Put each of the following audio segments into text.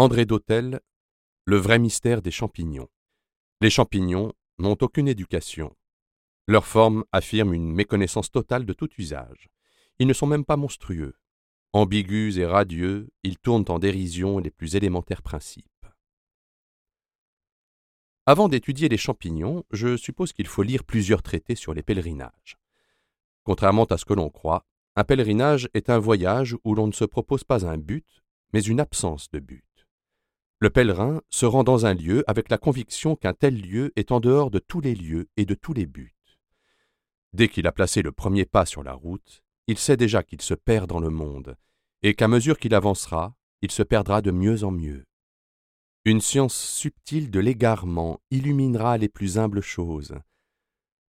André Dautel, Le vrai mystère des champignons. Les champignons n'ont aucune éducation. Leur forme affirme une méconnaissance totale de tout usage. Ils ne sont même pas monstrueux. Ambigus et radieux, ils tournent en dérision les plus élémentaires principes. Avant d'étudier les champignons, je suppose qu'il faut lire plusieurs traités sur les pèlerinages. Contrairement à ce que l'on croit, un pèlerinage est un voyage où l'on ne se propose pas un but, mais une absence de but. Le pèlerin se rend dans un lieu avec la conviction qu'un tel lieu est en dehors de tous les lieux et de tous les buts. Dès qu'il a placé le premier pas sur la route, il sait déjà qu'il se perd dans le monde, et qu'à mesure qu'il avancera, il se perdra de mieux en mieux. Une science subtile de l'égarement illuminera les plus humbles choses.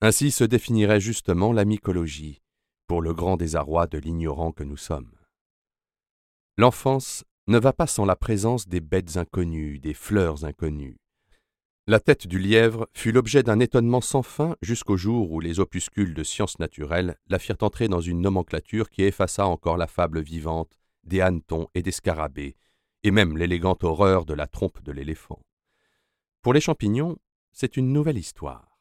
Ainsi se définirait justement la mycologie, pour le grand désarroi de l'ignorant que nous sommes. L'enfance ne va pas sans la présence des bêtes inconnues, des fleurs inconnues. La tête du lièvre fut l'objet d'un étonnement sans fin jusqu'au jour où les opuscules de sciences naturelles la firent entrer dans une nomenclature qui effaça encore la fable vivante des hannetons et des scarabées, et même l'élégante horreur de la trompe de l'éléphant. Pour les champignons, c'est une nouvelle histoire.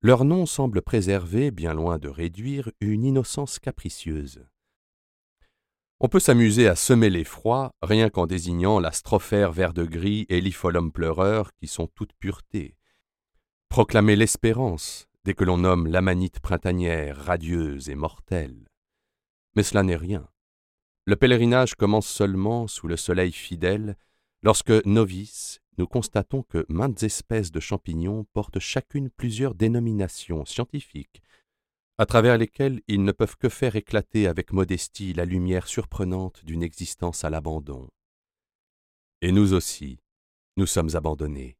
Leur nom semble préserver, bien loin de réduire, une innocence capricieuse. On peut s'amuser à semer l'effroi rien qu'en désignant la strophère vert de gris et l'ipholum pleureur qui sont toute pureté. Proclamer l'espérance dès que l'on nomme l'amanite printanière radieuse et mortelle. Mais cela n'est rien. Le pèlerinage commence seulement sous le soleil fidèle lorsque, novices, nous constatons que maintes espèces de champignons portent chacune plusieurs dénominations scientifiques, à travers lesquels ils ne peuvent que faire éclater avec modestie la lumière surprenante d'une existence à l'abandon. Et nous aussi, nous sommes abandonnés.